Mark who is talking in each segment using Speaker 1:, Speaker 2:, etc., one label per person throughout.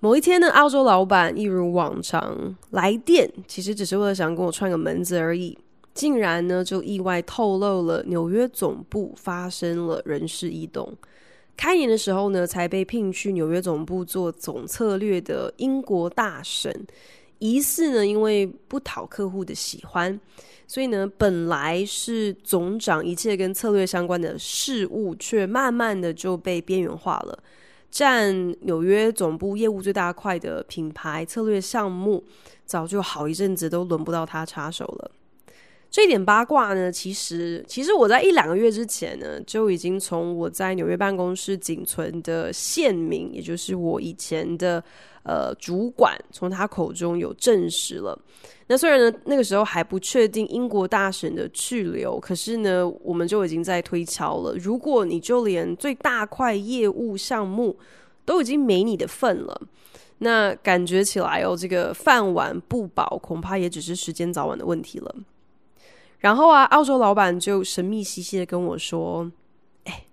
Speaker 1: 某一天呢，澳洲老板一如往常来电，其实只是为了想跟我串个门子而已，竟然呢就意外透露了纽约总部发生了人事异动。开年的时候呢，才被聘去纽约总部做总策略的英国大神，疑似呢因为不讨客户的喜欢，所以呢本来是总长一切跟策略相关的事物，却慢慢的就被边缘化了。占纽约总部业务最大块的品牌策略项目，早就好一阵子都轮不到他插手了。这一点八卦呢，其实其实我在一两个月之前呢，就已经从我在纽约办公室仅存的县名，也就是我以前的呃主管，从他口中有证实了。那虽然呢，那个时候还不确定英国大选的去留，可是呢，我们就已经在推敲了。如果你就连最大块业务项目都已经没你的份了，那感觉起来哦，这个饭碗不保，恐怕也只是时间早晚的问题了。然后啊，澳洲老板就神秘兮兮的跟我说：“哎，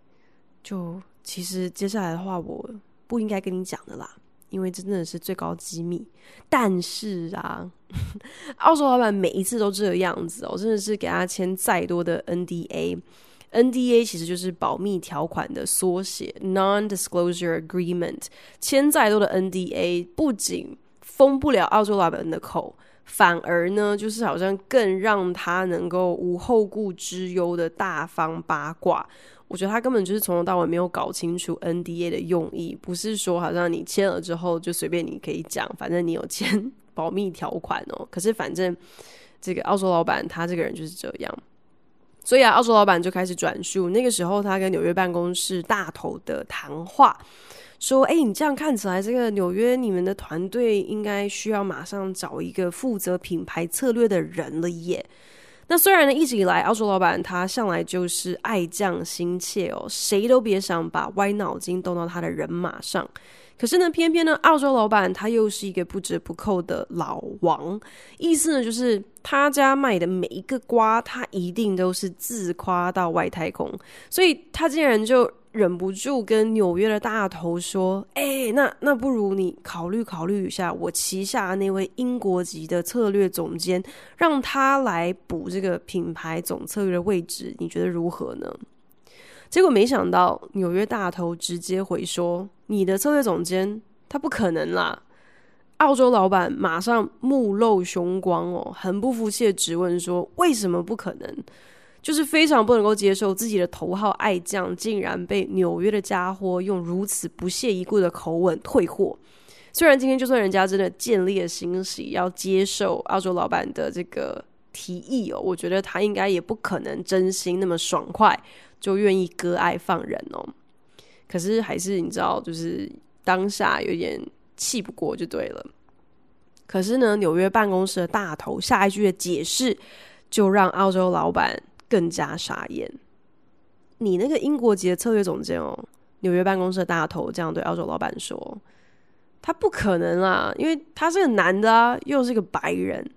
Speaker 1: 就其实接下来的话，我不应该跟你讲的啦。”因为真的是最高机密，但是啊，澳洲老板每一次都这样子哦，真的是给他签再多的 NDA，NDA 其实就是保密条款的缩写，Non-Disclosure Agreement，签再多的 NDA，不仅封不了澳洲老板的口，反而呢，就是好像更让他能够无后顾之忧的大方八卦。我觉得他根本就是从头到尾没有搞清楚 NDA 的用意，不是说好像你签了之后就随便你可以讲，反正你有签 保密条款哦。可是反正这个澳洲老板他这个人就是这样，所以啊，澳洲老板就开始转述那个时候他跟纽约办公室大头的谈话，说：“哎，你这样看起来，这个纽约你们的团队应该需要马上找一个负责品牌策略的人了耶。”那虽然呢，一直以来澳洲老板他向来就是爱将心切哦，谁都别想把歪脑筋动到他的人马上。可是呢，偏偏呢，澳洲老板他又是一个不折不扣的老王，意思呢就是他家卖的每一个瓜，他一定都是自夸到外太空，所以他竟然就。忍不住跟纽约的大头说：“哎、那那不如你考虑考虑一下，我旗下那位英国籍的策略总监，让他来补这个品牌总策略的位置，你觉得如何呢？”结果没想到，纽约大头直接回说：“你的策略总监他不可能啦！”澳洲老板马上目露凶光哦，很不服气的质问说：“为什么不可能？”就是非常不能够接受自己的头号爱将竟然被纽约的家伙用如此不屑一顾的口吻退货。虽然今天就算人家真的建立了欣喜要接受澳洲老板的这个提议哦，我觉得他应该也不可能真心那么爽快就愿意割爱放人哦。可是还是你知道，就是当下有点气不过就对了。可是呢，纽约办公室的大头下一句的解释就让澳洲老板。更加傻眼！你那个英国籍的策略总监哦，纽约办公室的大头这样对澳洲老板说：“他不可能啊，因为他是个男的啊，又是个白人。”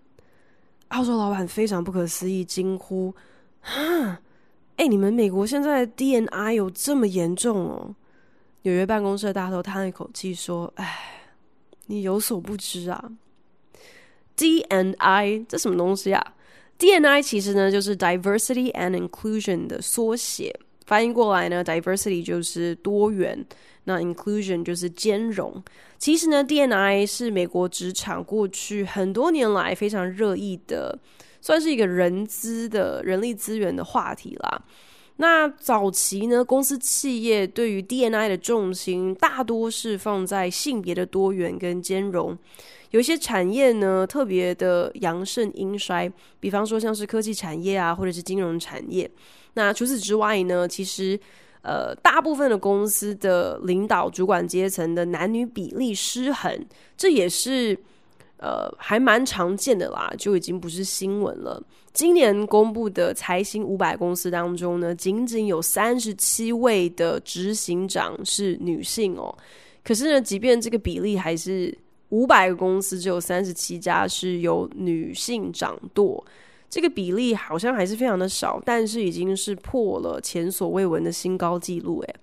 Speaker 1: 澳洲老板非常不可思议，惊呼：“啊，哎，你们美国现在的 D&I 有这么严重哦？”纽约办公室的大头叹了一口气说：“哎，你有所不知啊，DNI 这什么东西啊？” DNI 其实呢，就是 Diversity and Inclusion 的缩写，翻译过来呢，Diversity 就是多元，那 Inclusion 就是兼容。其实呢，DNI 是美国职场过去很多年来非常热议的，算是一个人资的人力资源的话题啦。那早期呢，公司企业对于 DNI 的重心大多是放在性别的多元跟兼容。有一些产业呢，特别的阳盛阴衰，比方说像是科技产业啊，或者是金融产业。那除此之外呢，其实呃，大部分的公司的领导主管阶层的男女比例失衡，这也是呃，还蛮常见的啦，就已经不是新闻了。今年公布的财新五百公司当中呢，仅仅有三十七位的执行长是女性哦。可是呢，即便这个比例还是五百个公司只有三十七家是由女性掌舵，这个比例好像还是非常的少，但是已经是破了前所未闻的新高纪录。诶，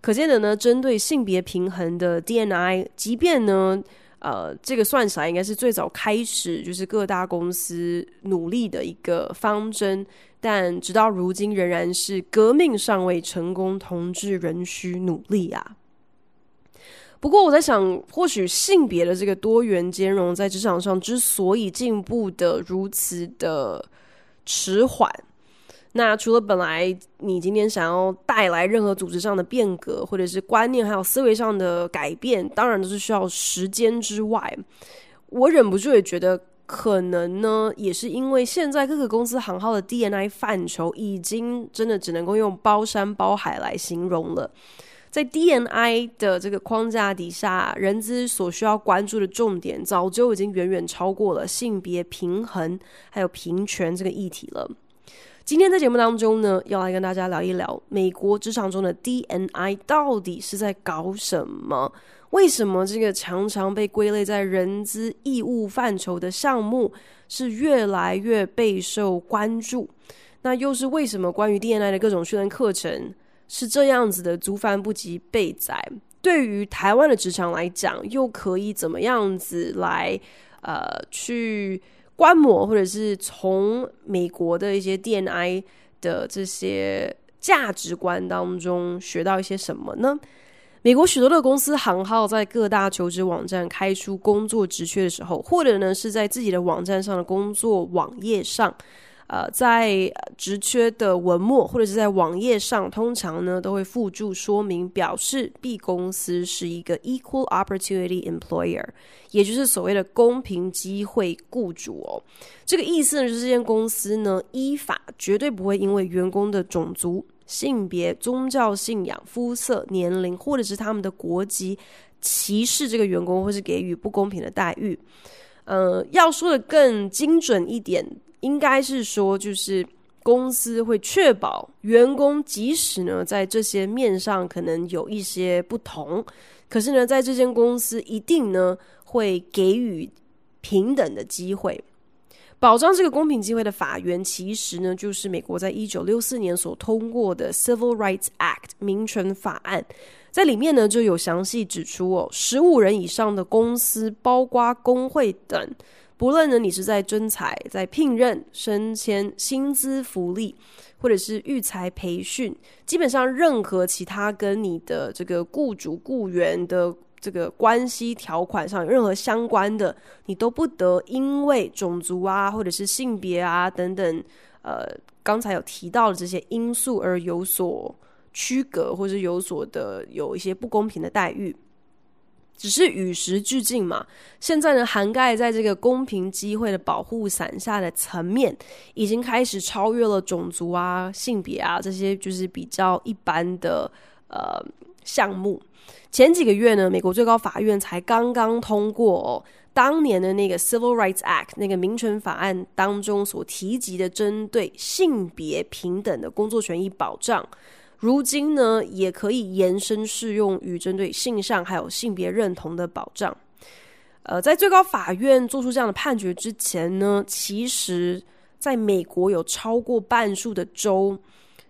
Speaker 1: 可见的呢，针对性别平衡的 DNI，即便呢。呃，这个算起来应该是最早开始，就是各大公司努力的一个方针，但直到如今仍然是革命尚未成功，同志仍需努力啊。不过我在想，或许性别的这个多元兼容在职场上之所以进步的如此的迟缓。那除了本来你今天想要带来任何组织上的变革，或者是观念还有思维上的改变，当然都是需要时间之外，我忍不住也觉得可能呢，也是因为现在各个公司行号的 DNI 范畴已经真的只能够用包山包海来形容了。在 DNI 的这个框架底下，人资所需要关注的重点早就已经远远超过了性别平衡还有平权这个议题了。今天在节目当中呢，要来跟大家聊一聊美国职场中的 DNI 到底是在搞什么？为什么这个常常被归类在人资义务范畴的项目是越来越备受关注？那又是为什么关于 DNI 的各种训练课程是这样子的族繁不及备载？对于台湾的职场来讲，又可以怎么样子来呃去？观摩，或者是从美国的一些 DNI 的这些价值观当中学到一些什么呢？美国许多的公司行号在各大求职网站开出工作职缺的时候，或者呢是在自己的网站上的工作网页上。呃，在职缺的文末或者是在网页上，通常呢都会附注说明，表示 B 公司是一个 Equal Opportunity Employer，也就是所谓的公平机会雇主哦。这个意思呢，就是这间公司呢依法绝对不会因为员工的种族、性别、宗教信仰、肤色、年龄或者是他们的国籍歧视这个员工，或是给予不公平的待遇。呃，要说的更精准一点。应该是说，就是公司会确保员工，即使呢在这些面上可能有一些不同，可是呢，在这间公司一定呢会给予平等的机会，保障这个公平机会的法源，其实呢就是美国在一九六四年所通过的 Civil Rights Act 民权法案，在里面呢就有详细指出哦，十五人以上的公司，包括工会等。不论呢，你是在征才、在聘任、升迁、薪资福利，或者是育才培训，基本上任何其他跟你的这个雇主雇员的这个关系条款上有任何相关的，你都不得因为种族啊，或者是性别啊等等，呃，刚才有提到的这些因素而有所区隔，或者有所的有一些不公平的待遇。只是与时俱进嘛，现在呢，涵盖在这个公平机会的保护伞下的层面，已经开始超越了种族啊、性别啊这些就是比较一般的呃项目。前几个月呢，美国最高法院才刚刚通过哦，当年的那个 Civil Rights Act 那个民权法案当中所提及的针对性别平等的工作权益保障。如今呢，也可以延伸适用于针对性向还有性别认同的保障。呃，在最高法院做出这样的判决之前呢，其实在美国有超过半数的州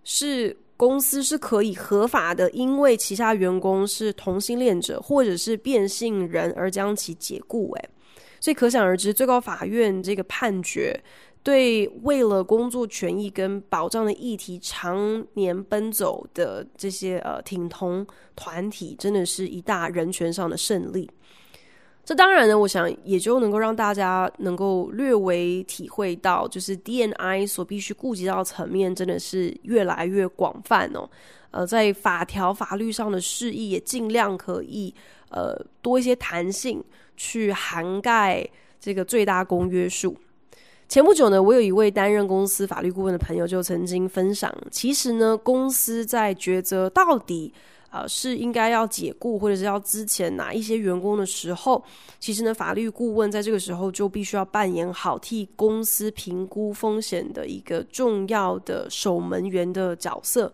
Speaker 1: 是公司是可以合法的，因为旗下员工是同性恋者或者是变性人而将其解雇。诶，所以可想而知，最高法院这个判决。对，为了工作权益跟保障的议题，常年奔走的这些呃挺同团体，真的是一大人权上的胜利。这当然呢，我想也就能够让大家能够略微体会到，就是 DNI 所必须顾及到层面，真的是越来越广泛哦。呃，在法条法律上的释义，也尽量可以呃多一些弹性，去涵盖这个最大公约数。前不久呢，我有一位担任公司法律顾问的朋友就曾经分享，其实呢，公司在抉择到底呃，是应该要解雇或者是要资遣哪一些员工的时候，其实呢，法律顾问在这个时候就必须要扮演好替公司评估风险的一个重要的守门员的角色。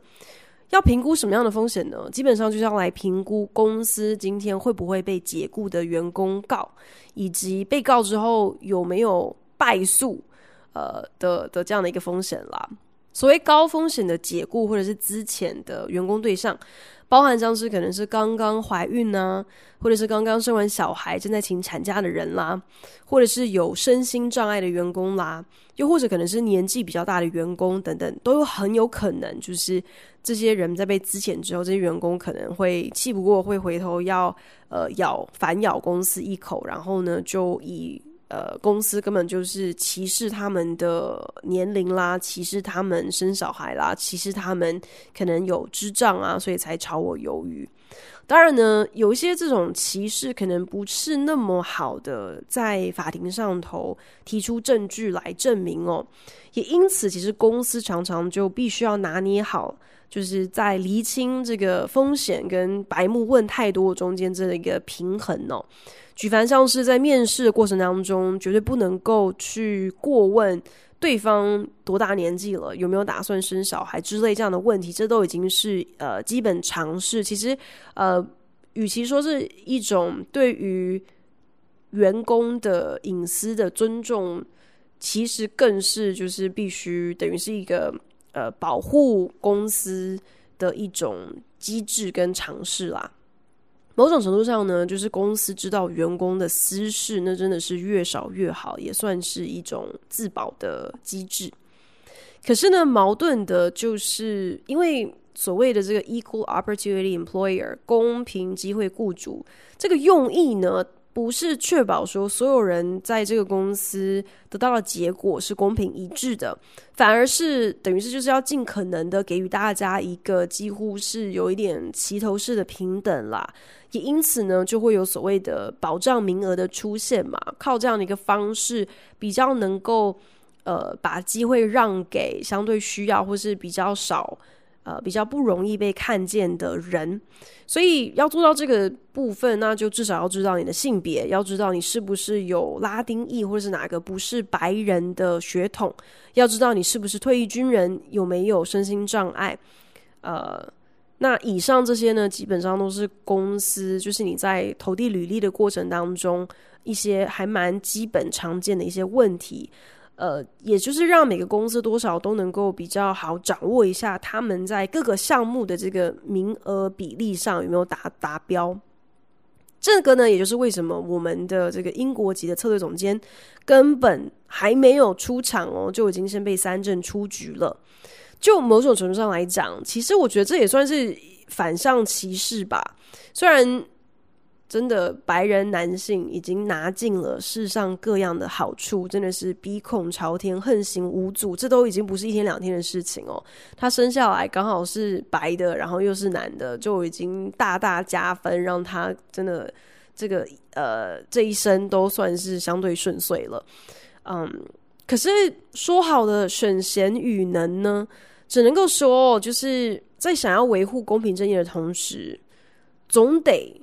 Speaker 1: 要评估什么样的风险呢？基本上就是要来评估公司今天会不会被解雇的员工告，以及被告之后有没有败诉，呃的的这样的一个风险啦。所谓高风险的解雇或者是资遣的员工对象。包含像是可能是刚刚怀孕呢、啊，或者是刚刚生完小孩正在请产假的人啦，或者是有身心障碍的员工啦，又或者可能是年纪比较大的员工等等，都有很有可能就是这些人在被资遣之后，这些员工可能会气不过，会回头要呃咬反咬公司一口，然后呢就以。呃，公司根本就是歧视他们的年龄啦，歧视他们生小孩啦，歧视他们可能有智障啊，所以才炒我鱿鱼。当然呢，有一些这种歧视可能不是那么好的，在法庭上头提出证据来证明哦。也因此，其实公司常常就必须要拿捏好，就是在厘清这个风险跟白目问太多中间这一个平衡哦。举凡像是在面试的过程当中，绝对不能够去过问对方多大年纪了，有没有打算生小孩之类这样的问题，这都已经是呃基本常识。其实呃，与其说是一种对于员工的隐私的尊重，其实更是就是必须等于是一个呃保护公司的一种机制跟尝试啦。某种程度上呢，就是公司知道员工的私事，那真的是越少越好，也算是一种自保的机制。可是呢，矛盾的就是，因为所谓的这个 equal opportunity employer 公平机会雇主这个用意呢，不是确保说所有人在这个公司得到的结果是公平一致的，反而是等于是就是要尽可能的给予大家一个几乎是有一点齐头式的平等啦。也因此呢，就会有所谓的保障名额的出现嘛，靠这样的一个方式，比较能够呃把机会让给相对需要或是比较少。呃，比较不容易被看见的人，所以要做到这个部分，那就至少要知道你的性别，要知道你是不是有拉丁裔或者是哪个不是白人的血统，要知道你是不是退役军人，有没有身心障碍。呃，那以上这些呢，基本上都是公司，就是你在投递履历的过程当中，一些还蛮基本常见的一些问题。呃，也就是让每个公司多少都能够比较好掌握一下他们在各个项目的这个名额比例上有没有达达标。这个呢，也就是为什么我们的这个英国籍的策略总监根本还没有出场哦，就已经先被三振出局了。就某种程度上来讲，其实我觉得这也算是反向歧视吧，虽然。真的，白人男性已经拿尽了世上各样的好处，真的是鼻孔朝天，横行无阻。这都已经不是一天两天的事情哦。他生下来刚好是白的，然后又是男的，就已经大大加分，让他真的这个呃这一生都算是相对顺遂了。嗯，可是说好的选贤与能呢？只能够说，就是在想要维护公平正义的同时，总得。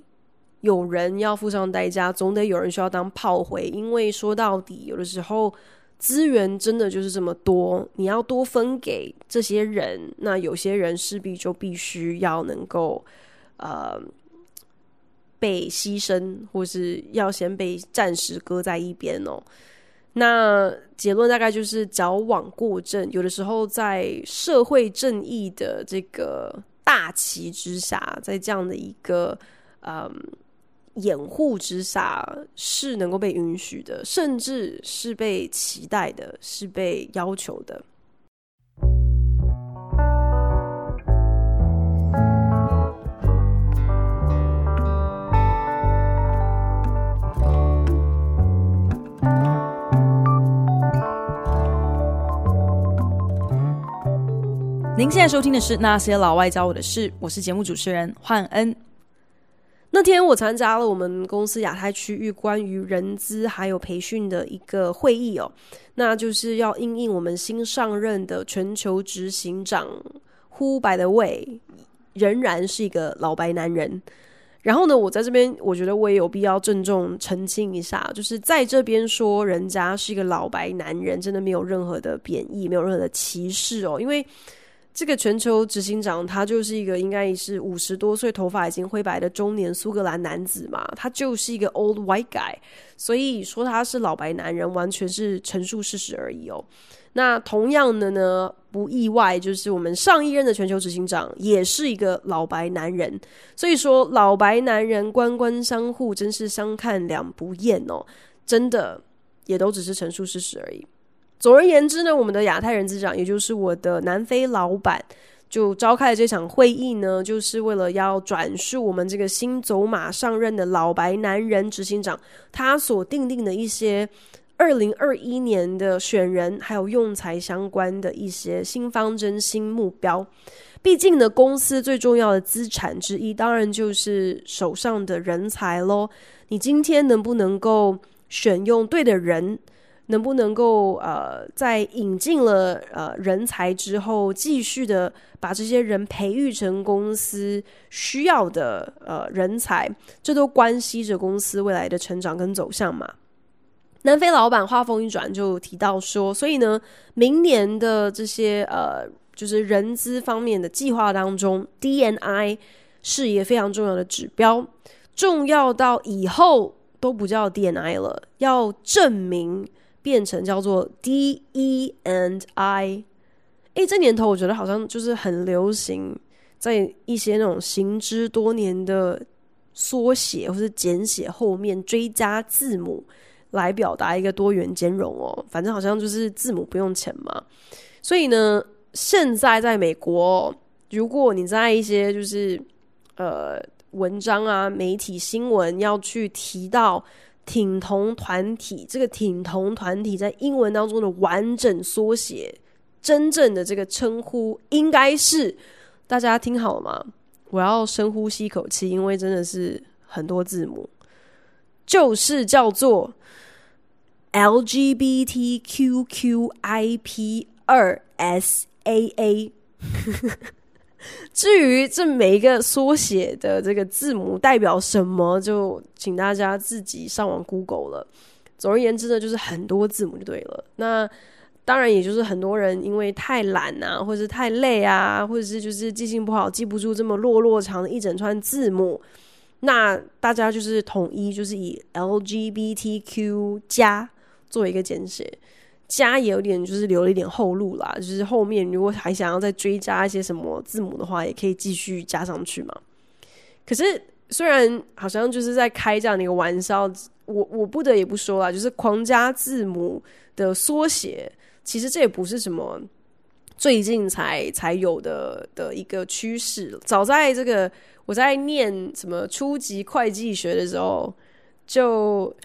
Speaker 1: 有人要付上代价，总得有人需要当炮灰。因为说到底，有的时候资源真的就是这么多，你要多分给这些人，那有些人势必就必须要能够呃被牺牲，或是要先被暂时搁在一边哦。那结论大概就是矫枉过正，有的时候在社会正义的这个大旗之下，在这样的一个嗯。掩护之下是能够被允许的，甚至是被期待的，是被要求的。您现在收听的是《那些老外教我的事》，我是节目主持人焕恩。那天我参加了我们公司亚太区域关于人资还有培训的一个会议哦，那就是要应应我们新上任的全球执行长，Who by the way，仍然是一个老白男人。然后呢，我在这边，我觉得我也有必要郑重澄清一下，就是在这边说人家是一个老白男人，真的没有任何的贬义，没有任何的歧视哦。因为这个全球执行长他就是一个应该是五十多岁、头发已经灰白的中年苏格兰男子嘛，他就是一个 old white guy，所以说他是老白男人，完全是陈述事实而已哦。那同样的呢，不意外，就是我们上一任的全球执行长也是一个老白男人，所以说老白男人官官相护，真是相看两不厌哦，真的也都只是陈述事实而已。总而言之呢，我们的亚太人资长，也就是我的南非老板，就召开了这场会议呢，就是为了要转述我们这个新走马上任的老白男人执行长他所订定的一些。二零二一年的选人还有用财相关的一些新方针、新目标。毕竟呢，公司最重要的资产之一，当然就是手上的人才喽。你今天能不能够选用对的人？能不能够呃，在引进了呃人才之后，继续的把这些人培育成公司需要的呃人才？这都关系着公司未来的成长跟走向嘛。南非老板话锋一转就提到说，所以呢，明年的这些呃，就是人资方面的计划当中，DNI 是一个非常重要的指标，重要到以后都不叫 DNI 了，要证明变成叫做 DE and I。诶，这年头我觉得好像就是很流行，在一些那种行之多年的缩写或是简写后面追加字母。来表达一个多元兼容哦，反正好像就是字母不用钱嘛。所以呢，现在在美国，如果你在一些就是呃文章啊、媒体新闻要去提到挺同团体，这个挺同团体在英文当中的完整缩写，真正的这个称呼应该是，大家听好了吗？我要深呼吸一口气，因为真的是很多字母，就是叫做。LGBTQQIP 二 SAA，至于这每一个缩写的这个字母代表什么，就请大家自己上网 Google 了。总而言之呢，就是很多字母就对了。那当然，也就是很多人因为太懒啊，或者是太累啊，或者是就是记性不好，记不住这么落落长的一整串字母。那大家就是统一，就是以 LGBTQ 加。做一个简写，加也有点就是留了一点后路啦。就是后面如果还想要再追加一些什么字母的话，也可以继续加上去嘛。可是虽然好像就是在开这样的一个玩笑，我我不得也不说啦，就是狂加字母的缩写，其实这也不是什么最近才才有的的一个趋势。早在这个我在念什么初级会计学的时候就。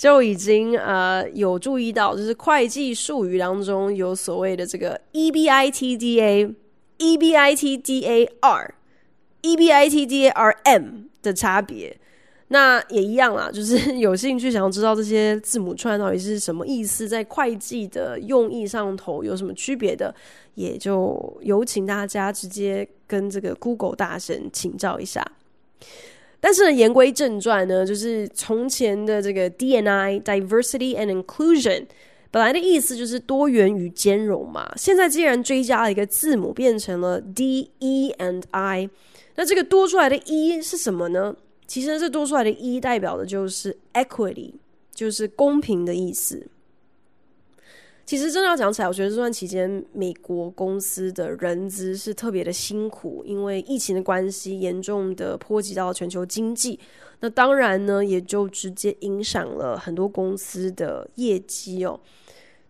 Speaker 1: 就已经呃有注意到，就是会计术语当中有所谓的这个 EBITDA、EBITDAR、EBITDARM 的差别。那也一样啦，就是有兴趣想要知道这些字母串到底是什么意思，在会计的用意上头有什么区别的，也就有请大家直接跟这个 Google 大神请教一下。但是，言归正传呢，就是从前的这个 DNI（ Diversity and Inclusion） 本来的意思就是多元与兼容嘛。现在既然追加了一个字母，变成了 D E and I，那这个多出来的 E 是什么呢？其实这多出来的 E 代表的就是 Equity，就是公平的意思。其实真的要讲起来，我觉得这段期间美国公司的人资是特别的辛苦，因为疫情的关系，严重的波及到全球经济。那当然呢，也就直接影响了很多公司的业绩哦。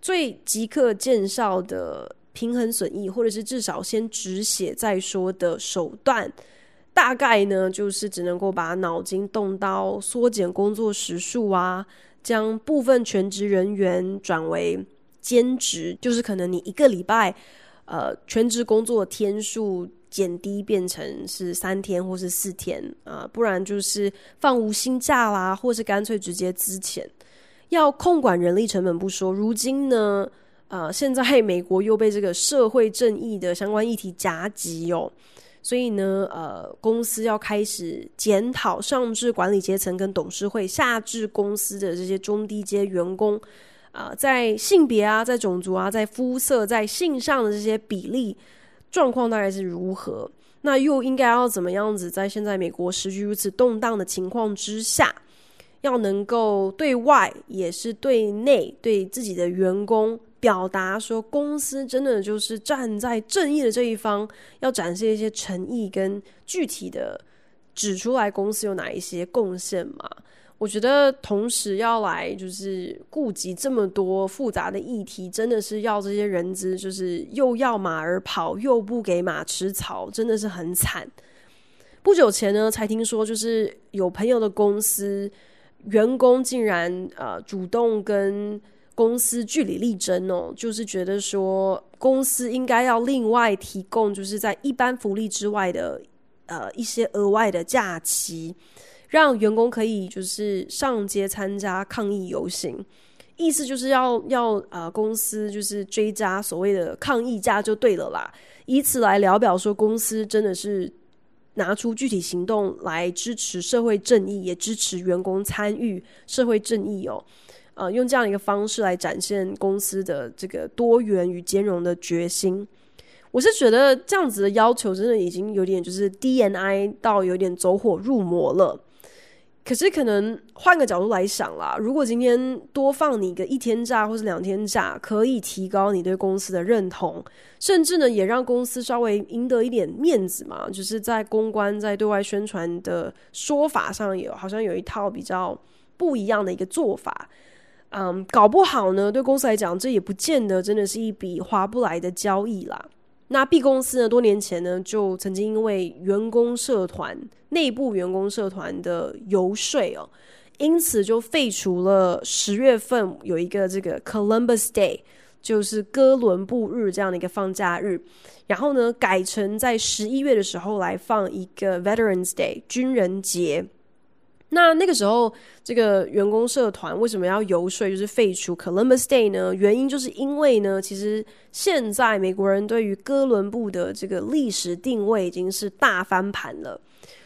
Speaker 1: 最即刻见效的平衡损益，或者是至少先止血再说的手段，大概呢就是只能够把脑筋动到缩减工作时数啊，将部分全职人员转为。兼职就是可能你一个礼拜，呃，全职工作天数减低变成是三天或是四天啊，不然就是放无薪假啦，或是干脆直接资遣。要控管人力成本不说，如今呢，呃，现在美国又被这个社会正义的相关议题夹击哦，所以呢，呃，公司要开始检讨上至管理阶层跟董事会，下至公司的这些中低阶员工，呃，在性别啊，在种族啊，在肤色，在性上的这些比例状况大概是如何？那又应该要怎么样子？在现在美国时局如此动荡的情况之下，要能够对外也是对内对自己的员工。表达说，公司真的就是站在正义的这一方，要展现一些诚意跟具体的指出来公司有哪一些贡献嘛？我觉得同时要来就是顾及这么多复杂的议题，真的是要这些人资就是又要马儿跑，又不给马吃草，真的是很惨。不久前呢，才听说就是有朋友的公司员工竟然呃主动跟。公司据理力争哦，就是觉得说公司应该要另外提供，就是在一般福利之外的呃一些额外的假期，让员工可以就是上街参加抗议游行，意思就是要要呃公司就是追加所谓的抗议价就对了啦，以此来聊表说公司真的是拿出具体行动来支持社会正义，也支持员工参与社会正义哦。呃，用这样一个方式来展现公司的这个多元与兼容的决心，我是觉得这样子的要求真的已经有点就是 D N I 到有点走火入魔了。可是可能换个角度来想啦，如果今天多放你个一天假或是两天假，可以提高你对公司的认同，甚至呢也让公司稍微赢得一点面子嘛，就是在公关在对外宣传的说法上有好像有一套比较不一样的一个做法。嗯搞不好呢，对公司来讲，这也不见得真的是一笔划不来的交易啦。那 B 公司呢，多年前呢，就曾经因为员工社团内部员工社团的游说哦，因此就废除了十月份有一个这个 Columbus Day，就是哥伦布日这样的一个放假日，然后呢，改成在十一月的时候来放一个 Veterans Day 军人节。那那个时候，这个员工社团为什么要游说，就是废除 Columbus Day 呢？原因就是因为呢，其实现在美国人对于哥伦布的这个历史定位已经是大翻盘了。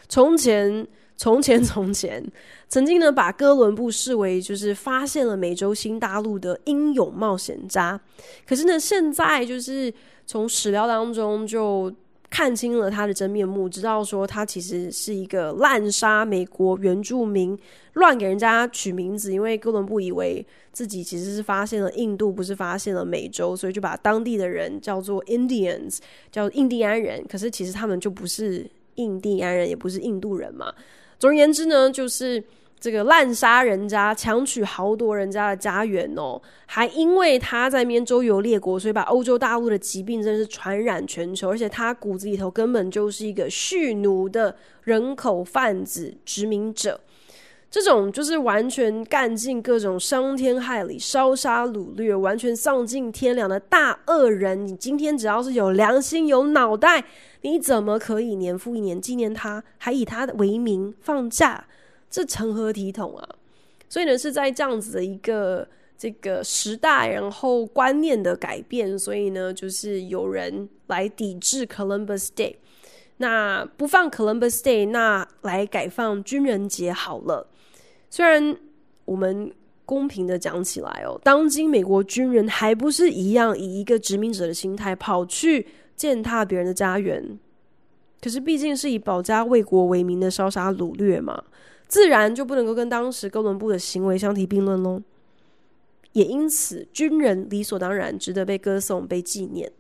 Speaker 1: 从前，从前，从前，曾经呢，把哥伦布视为就是发现了美洲新大陆的英勇冒险家。可是呢，现在就是从史料当中就。看清了他的真面目，知道说他其实是一个滥杀美国原住民、乱给人家取名字。因为哥伦布以为自己其实是发现了印度，不是发现了美洲，所以就把当地的人叫做 Indians，叫印第安人。可是其实他们就不是印第安人，也不是印度人嘛。总而言之呢，就是。这个滥杀人家，强取豪夺人家的家园哦，还因为他在那边周游列国，所以把欧洲大陆的疾病真是传染全球。而且他骨子里头根本就是一个蓄奴的人口贩子、殖民者，这种就是完全干尽各种伤天害理、烧杀掳掠、完全丧尽天良的大恶人。你今天只要是有良心、有脑袋，你怎么可以年复一年纪念他，还以他的为名放假？这成何体统啊！所以呢，是在这样子的一个这个时代，然后观念的改变，所以呢，就是有人来抵制 Columbus Day。那不放 Columbus Day，那来改放军人节好了。虽然我们公平的讲起来哦，当今美国军人还不是一样以一个殖民者的心态跑去践踏别人的家园，可是毕竟是以保家卫国为名的烧杀掳掠嘛。自然就不能够跟当时哥伦布的行为相提并论喽，也因此军人理所当然值得被歌颂、被纪念。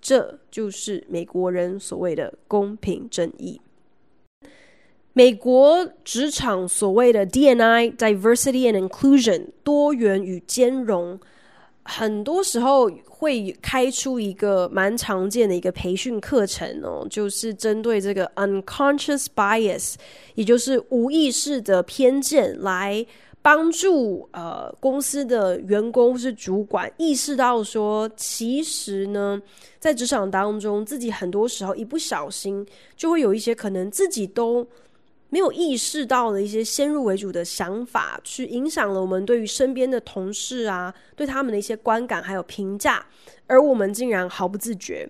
Speaker 1: 这就是美国人所谓的公平正义。美国职场所谓的 dni diversity and Inclusion） 多元与兼容。很多时候会开出一个蛮常见的一个培训课程哦，就是针对这个 unconscious bias，也就是无意识的偏见，来帮助呃公司的员工或是主管意识到说，其实呢，在职场当中，自己很多时候一不小心就会有一些可能自己都。没有意识到的一些先入为主的想法，去影响了我们对于身边的同事啊，对他们的一些观感还有评价，而我们竟然毫不自觉。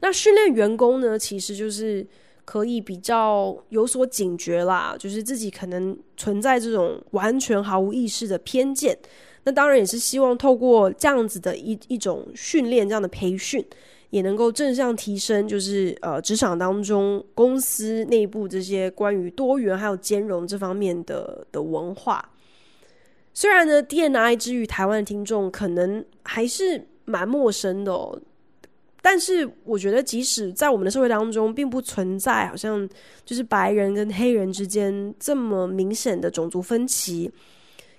Speaker 1: 那训练员工呢，其实就是可以比较有所警觉啦，就是自己可能存在这种完全毫无意识的偏见。那当然也是希望透过这样子的一一种训练，这样的培训，也能够正向提升，就是呃职场当中公司内部这些关于多元还有兼容这方面的的文化。虽然呢，D N I 之于台湾的听众可能还是蛮陌生的哦。但是我觉得，即使在我们的社会当中，并不存在好像就是白人跟黑人之间这么明显的种族分歧。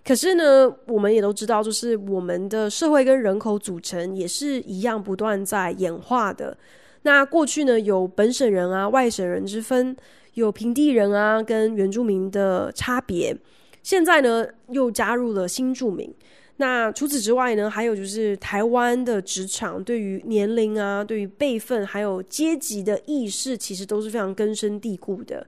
Speaker 1: 可是呢，我们也都知道，就是我们的社会跟人口组成也是一样，不断在演化的。那过去呢，有本省人啊、外省人之分，有平地人啊跟原住民的差别。现在呢，又加入了新住民。那除此之外呢，还有就是台湾的职场对于年龄啊、对于辈分还有阶级的意识，其实都是非常根深蒂固的。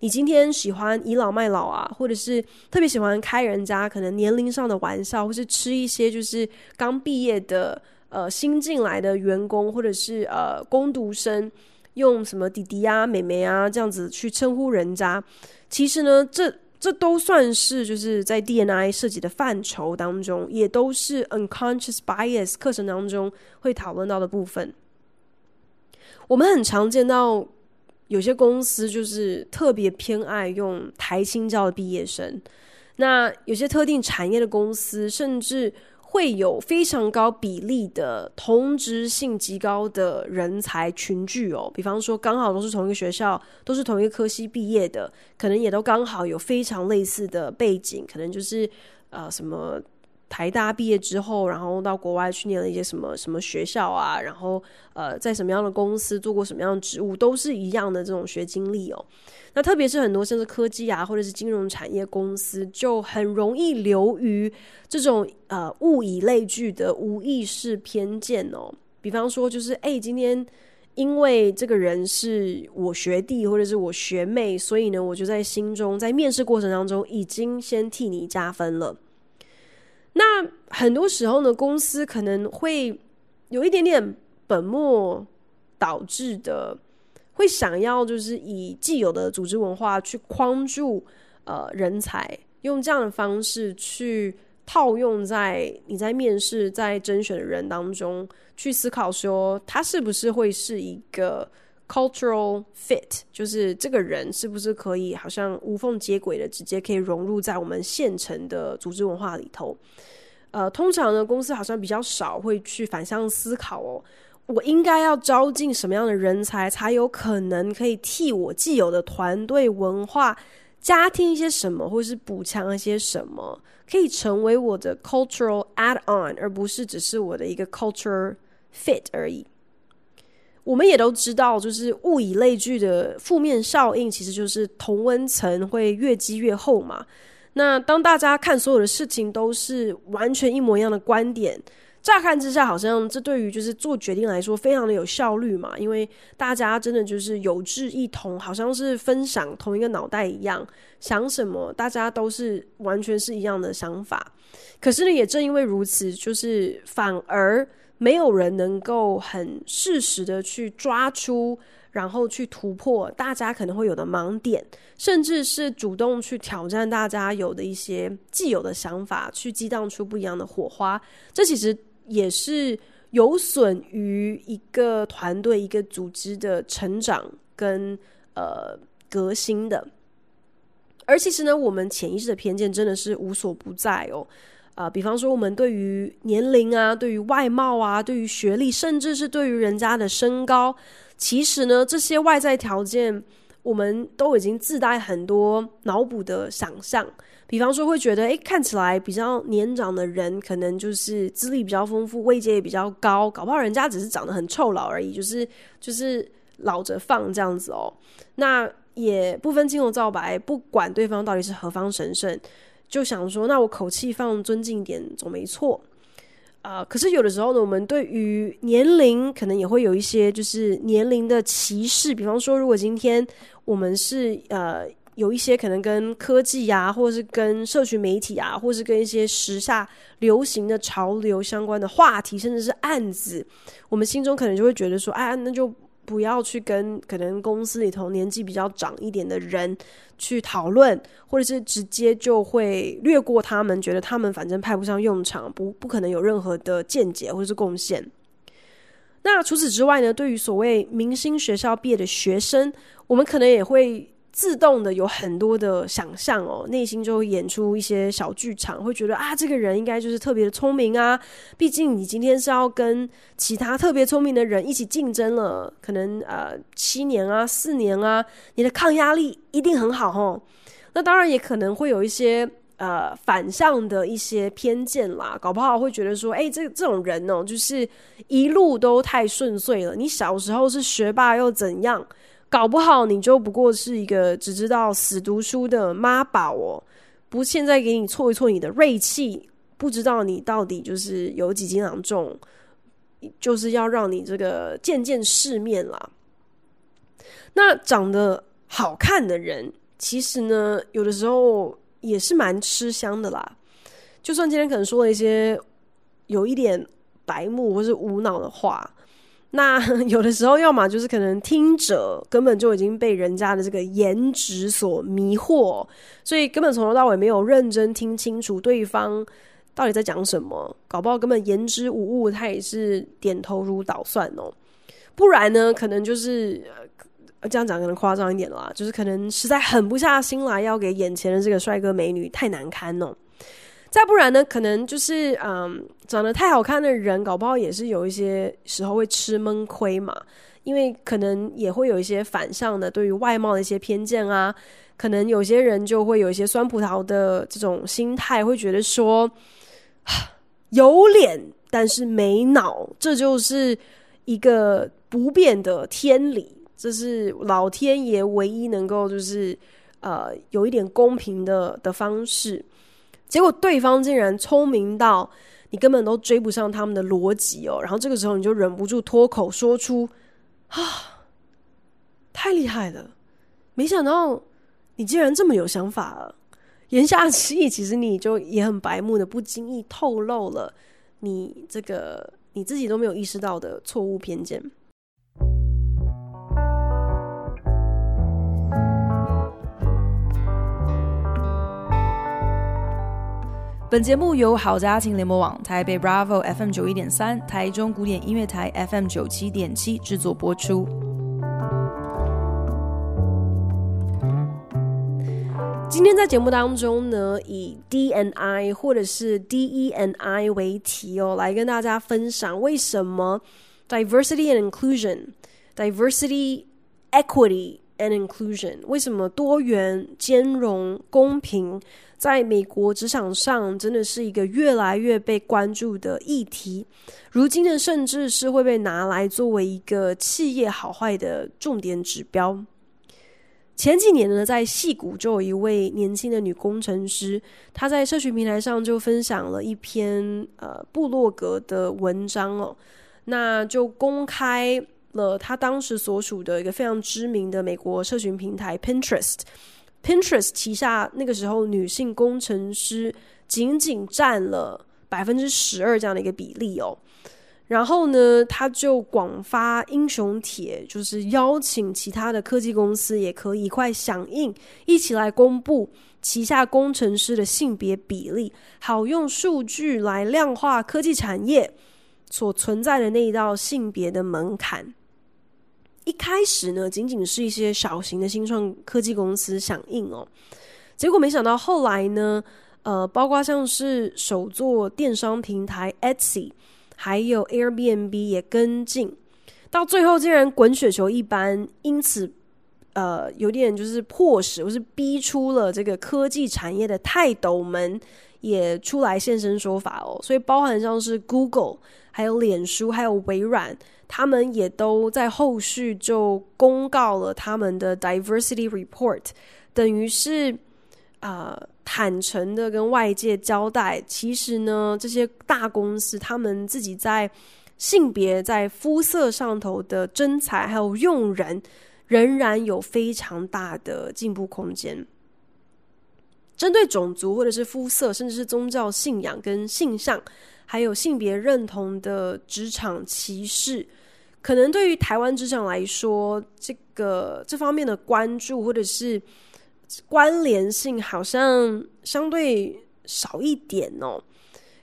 Speaker 1: 你今天喜欢倚老卖老啊，或者是特别喜欢开人家可能年龄上的玩笑，或是吃一些就是刚毕业的呃新进来的员工，或者是呃工读生，用什么弟弟啊、妹妹啊这样子去称呼人家，其实呢这。这都算是就是在 DNI 涉及的范畴当中，也都是 unconscious bias 课程当中会讨论到的部分。我们很常见到有些公司就是特别偏爱用台青教的毕业生，那有些特定产业的公司甚至。会有非常高比例的同质性极高的人才群聚哦，比方说刚好都是同一个学校，都是同一个科系毕业的，可能也都刚好有非常类似的背景，可能就是呃什么。台大毕业之后，然后到国外去念了一些什么什么学校啊，然后呃，在什么样的公司做过什么样的职务，都是一样的这种学经历哦。那特别是很多像是科技啊，或者是金融产业公司，就很容易流于这种呃物以类聚的无意识偏见哦。比方说，就是哎，今天因为这个人是我学弟或者是我学妹，所以呢，我就在心中在面试过程当中已经先替你加分了。很多时候呢，公司可能会有一点点本末倒置的，会想要就是以既有的组织文化去框住呃人才，用这样的方式去套用在你在面试、在甄选的人当中，去思考说他是不是会是一个 cultural fit，就是这个人是不是可以好像无缝接轨的，直接可以融入在我们现成的组织文化里头。呃，通常呢，公司好像比较少会去反向思考哦，我应该要招进什么样的人才，才有可能可以替我既有的团队文化加添一些什么，或是补强一些什么，可以成为我的 cultural add-on，而不是只是我的一个 culture fit 而已。我们也都知道，就是物以类聚的负面效应，其实就是同温层会越积越厚嘛。那当大家看所有的事情都是完全一模一样的观点，乍看之下好像这对于就是做决定来说非常的有效率嘛，因为大家真的就是有志一同，好像是分享同一个脑袋一样，想什么大家都是完全是一样的想法。可是呢，也正因为如此，就是反而。没有人能够很适时的去抓出，然后去突破大家可能会有的盲点，甚至是主动去挑战大家有的一些既有的想法，去激荡出不一样的火花。这其实也是有损于一个团队、一个组织的成长跟呃革新的。而其实呢，我们潜意识的偏见真的是无所不在哦。啊、比方说，我们对于年龄啊，对于外貌啊，对于学历，甚至是对于人家的身高，其实呢，这些外在条件，我们都已经自带很多脑补的想象。比方说，会觉得，诶，看起来比较年长的人，可能就是资历比较丰富，位阶也比较高，搞不好人家只是长得很臭老而已，就是就是老着放这样子哦。那也不分青红皂白，不管对方到底是何方神圣。就想说，那我口气放尊敬一点总没错啊、可是有的时候呢，我们对于年龄可能也会有一些就是年龄的歧视。比方说，如果今天我们是呃有一些可能跟科技啊，或者是跟社群媒体啊，或是跟一些时下流行的潮流相关的话题，甚至是案子，我们心中可能就会觉得说，哎，那就不要去跟可能公司里头年纪比较长一点的人去讨论，或者是直接就会略过他们，觉得他们反正派不上用场，不不可能有任何的见解或者是贡献。那除此之外呢，对于所谓明星学校毕业的学生，我们可能也会。自动的有很多的想象哦，内心就会演出一些小剧场，会觉得啊，这个人应该就是特别的聪明啊。毕竟你今天是要跟其他特别聪明的人一起竞争了，可能呃七年啊、四年啊，你的抗压力一定很好哦。那当然也可能会有一些呃反向的一些偏见啦，搞不好会觉得说，哎，这这种人哦，就是一路都太顺遂了。你小时候是学霸又怎样？搞不好你就不过是一个只知道死读书的妈宝哦，不，现在给你挫一挫你的锐气，不知道你到底就是有几斤两重，就是要让你这个见见世面啦。那长得好看的人，其实呢，有的时候也是蛮吃香的啦。就算今天可能说了一些有一点白目或是无脑的话。那 有的时候，要么就是可能听者根本就已经被人家的这个颜值所迷惑，所以根本从头到尾没有认真听清楚对方到底在讲什么，搞不好根本言之无物，他也是点头如捣蒜哦。不然呢，可能就是这样讲可能夸张一点啦，就是可能实在狠不下心来要给眼前的这个帅哥美女太难堪哦。再不然呢，可能就是嗯，长得太好看的人，搞不好也是有一些时候会吃闷亏嘛。因为可能也会有一些反向的对于外貌的一些偏见啊。可能有些人就会有一些酸葡萄的这种心态，会觉得说，有脸但是没脑，这就是一个不变的天理，这是老天爷唯一能够就是呃有一点公平的的方式。结果对方竟然聪明到你根本都追不上他们的逻辑哦，然后这个时候你就忍不住脱口说出：“啊，太厉害了！没想到你竟然这么有想法啊！”言下之意，其实你就也很白目的不经意透露了你这个你自己都没有意识到的错误偏见。本节目由好家庭联播网、台北 Bravo FM 九一点三、台中古典音乐台 FM 九七点七制作播出。今天在节目当中呢，以 D N I 或者是 D E N I 为题哦，来跟大家分享为什么 Diversity and Inclusion、Diversity Equity and Inclusion 为什么多元、兼容、公平。在美国职场上，真的是一个越来越被关注的议题。如今呢，甚至是会被拿来作为一个企业好坏的重点指标。前几年呢，在矽谷就有一位年轻的女工程师，她在社群平台上就分享了一篇呃部落格的文章哦，那就公开了她当时所属的一个非常知名的美国社群平台 Pinterest。Pinterest 旗下那个时候女性工程师仅仅占了百分之十二这样的一个比例哦，然后呢，他就广发英雄帖，就是邀请其他的科技公司也可以一块响应，一起来公布旗下工程师的性别比例，好用数据来量化科技产业所存在的那一道性别的门槛。一开始呢，仅仅是一些小型的新创科技公司响应哦，结果没想到后来呢，呃，包括像是首座电商平台 Etsy，还有 Airbnb 也跟进，到最后竟然滚雪球一般，因此呃，有点就是迫使或是逼出了这个科技产业的泰斗们也出来现身说法哦，所以包含像是 Google，还有脸书，还有微软。他们也都在后续就公告了他们的 diversity report，等于是啊、坦诚的跟外界交代，其实呢，这些大公司他们自己在性别在肤色上头的征才还有用人，仍然有非常大的进步空间。针对种族或者是肤色，甚至是宗教信仰跟性向，还有性别认同的职场歧视，可能对于台湾职场来说，这个这方面的关注或者是关联性，好像相对少一点哦。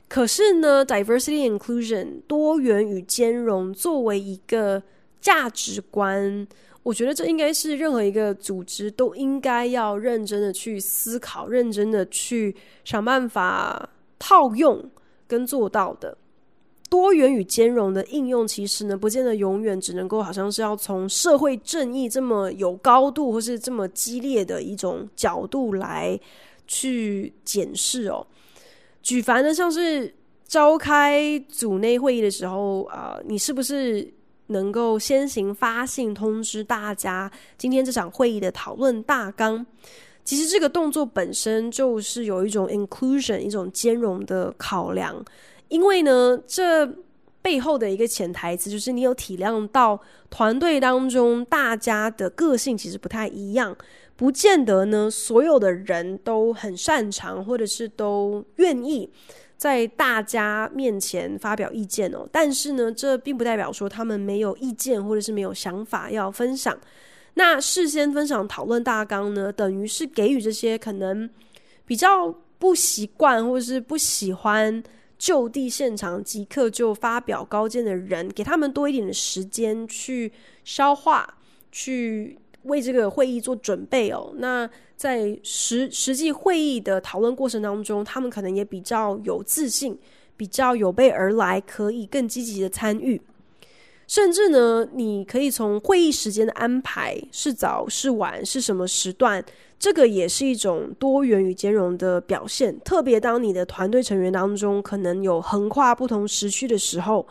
Speaker 1: 可是呢，diversity inclusion 多元与兼容作为一个价值观，我觉得这应该是任何一个组织都应该要认真的去思考、认真的去想办法套用跟做到的。多元与兼容的应用，其实呢，不见得永远只能够好像是要从社会正义这么有高度或是这么激烈的一种角度来去检视哦。举凡呢，像是召开组内会议的时候啊、你是不是能够先行发信通知大家今天这场会议的讨论大纲？其实这个动作本身就是有一种 inclusion，一种兼容的考量。因为呢，这背后的一个潜台词就是你有体谅到团队当中大家的个性其实不太一样。不见得呢，所有的人都很擅长，或者是都愿意在大家面前发表意见哦。但是呢，这并不代表说他们没有意见，或者是没有想法要分享。那事先分享讨论大纲呢，等于是给予这些可能比较不习惯，或者是不喜欢就地现场即刻就发表高见的人，给他们多一点的时间去消化，去。为这个会议做准备哦，那在实实际会议的讨论过程当中，他们可能也比较有自信，比较有备而来，可以更积极的参与。甚至呢，你可以从会议时间的安排是早是晚，是什么时段，这个也是一种多元与兼容的表现。特别当你的团队成员当中可能有横跨不同时区的时候，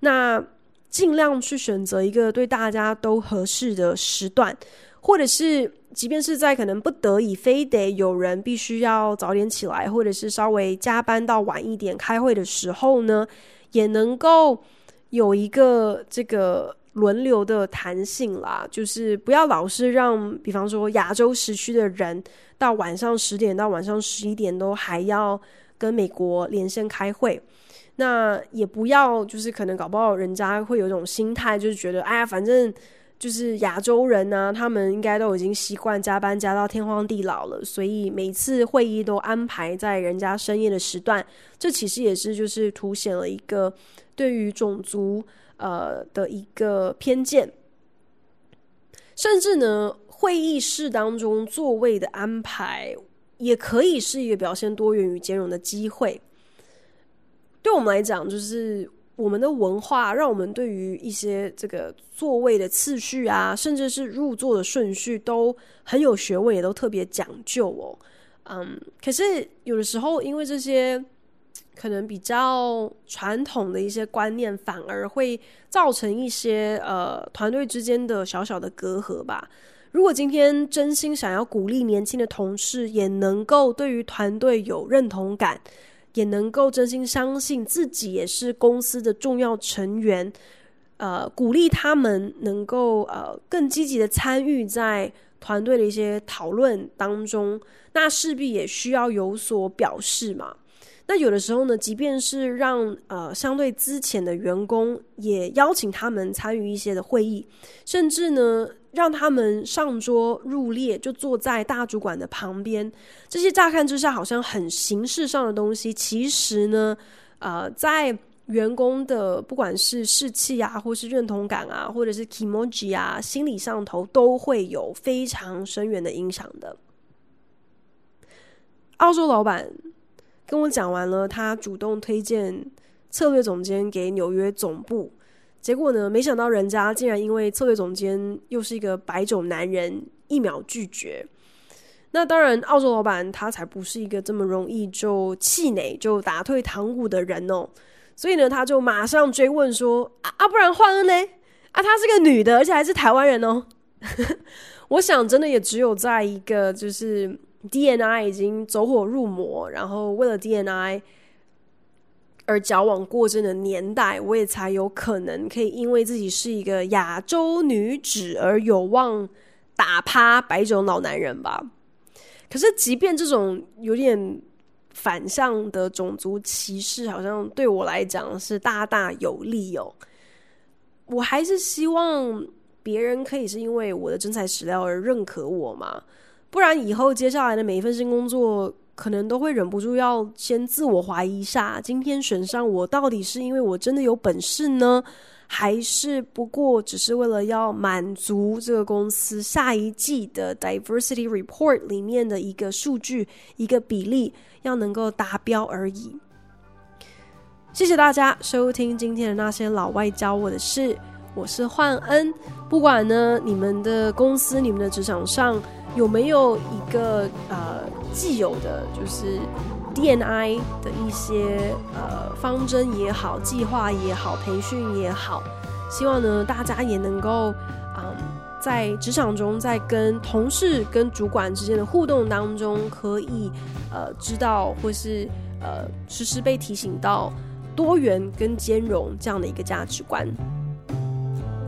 Speaker 1: 那。尽量去选择一个对大家都合适的时段，或者是即便是在可能不得已，非得有人必须要早点起来，或者是稍微加班到晚一点开会的时候呢，也能够有一个这个轮流的弹性啦，就是不要老是让，比方说亚洲时区的人到晚上十点到晚上十一点都还要跟美国连线开会。那也不要，就是可能搞不好人家会有一种心态，就是觉得，哎呀，反正就是亚洲人呢、啊，他们应该都已经习惯加班加到天荒地老了，所以每次会议都安排在人家深夜的时段，这其实也是就是凸显了一个对于种族呃的一个偏见，甚至呢，会议室当中座位的安排也可以是一个表现多元与兼容的机会。对我们来讲，就是我们的文化让我们对于一些这个座位的次序啊，甚至是入座的顺序都很有学问，也都特别讲究哦。嗯，可是有的时候，因为这些可能比较传统的一些观念，反而会造成一些呃团队之间的小小的隔阂吧。如果今天真心想要鼓励年轻的同事，也能够对于团队有认同感。也能够真心相信自己也是公司的重要成员，呃，鼓励他们能够呃更积极的参与在团队的一些讨论当中，那势必也需要有所表示嘛。那有的时候呢，即便是让呃相对资浅的员工也邀请他们参与一些的会议，甚至呢。让他们上桌入列，就坐在大主管的旁边。这些乍看之下好像很形式上的东西，其实呢，呃，在员工的不管是士气啊，或是认同感啊，或者是 emoji 啊，心理上头都会有非常深远的影响的。澳洲老板跟我讲完了，他主动推荐策略总监给纽约总部。结果呢，没想到人家竟然因为策略总监又是一个白种男人，一秒拒绝。那当然，澳洲老板他才不是一个这么容易就气馁、就打退堂鼓的人哦。所以呢，他就马上追问说：“啊啊，不然换恩呢？啊，她是个女的，而且还是台湾人哦。”我想，真的也只有在一个就是 D N I 已经走火入魔，然后为了 D N I。而矫枉过正的年代，我也才有可能可以因为自己是一个亚洲女子而有望打趴白种老男人吧。可是，即便这种有点反向的种族歧视，好像对我来讲是大大有利哦。我还是希望别人可以是因为我的真材实料而认可我嘛，不然以后接下来的每一份新工作，可能都会忍不住要先自我怀疑一下：今天选上我，到底是因为我真的有本事呢，还是不过只是为了要满足这个公司下一季的 Diversity Report 里面的一个数据、一个比例要能够达标而已？谢谢大家收听今天的那些老外教我的事，我是焕恩。不管呢，你们的公司、你们的职场上有没有一个呃既有的，就是 DNI 的一些呃方针也好、计划也好、培训也好，希望呢大家也能够嗯在职场中，在跟同事、跟主管之间的互动当中，可以呃知道或是呃时时被提醒到。多元跟兼容这样的一个价值观。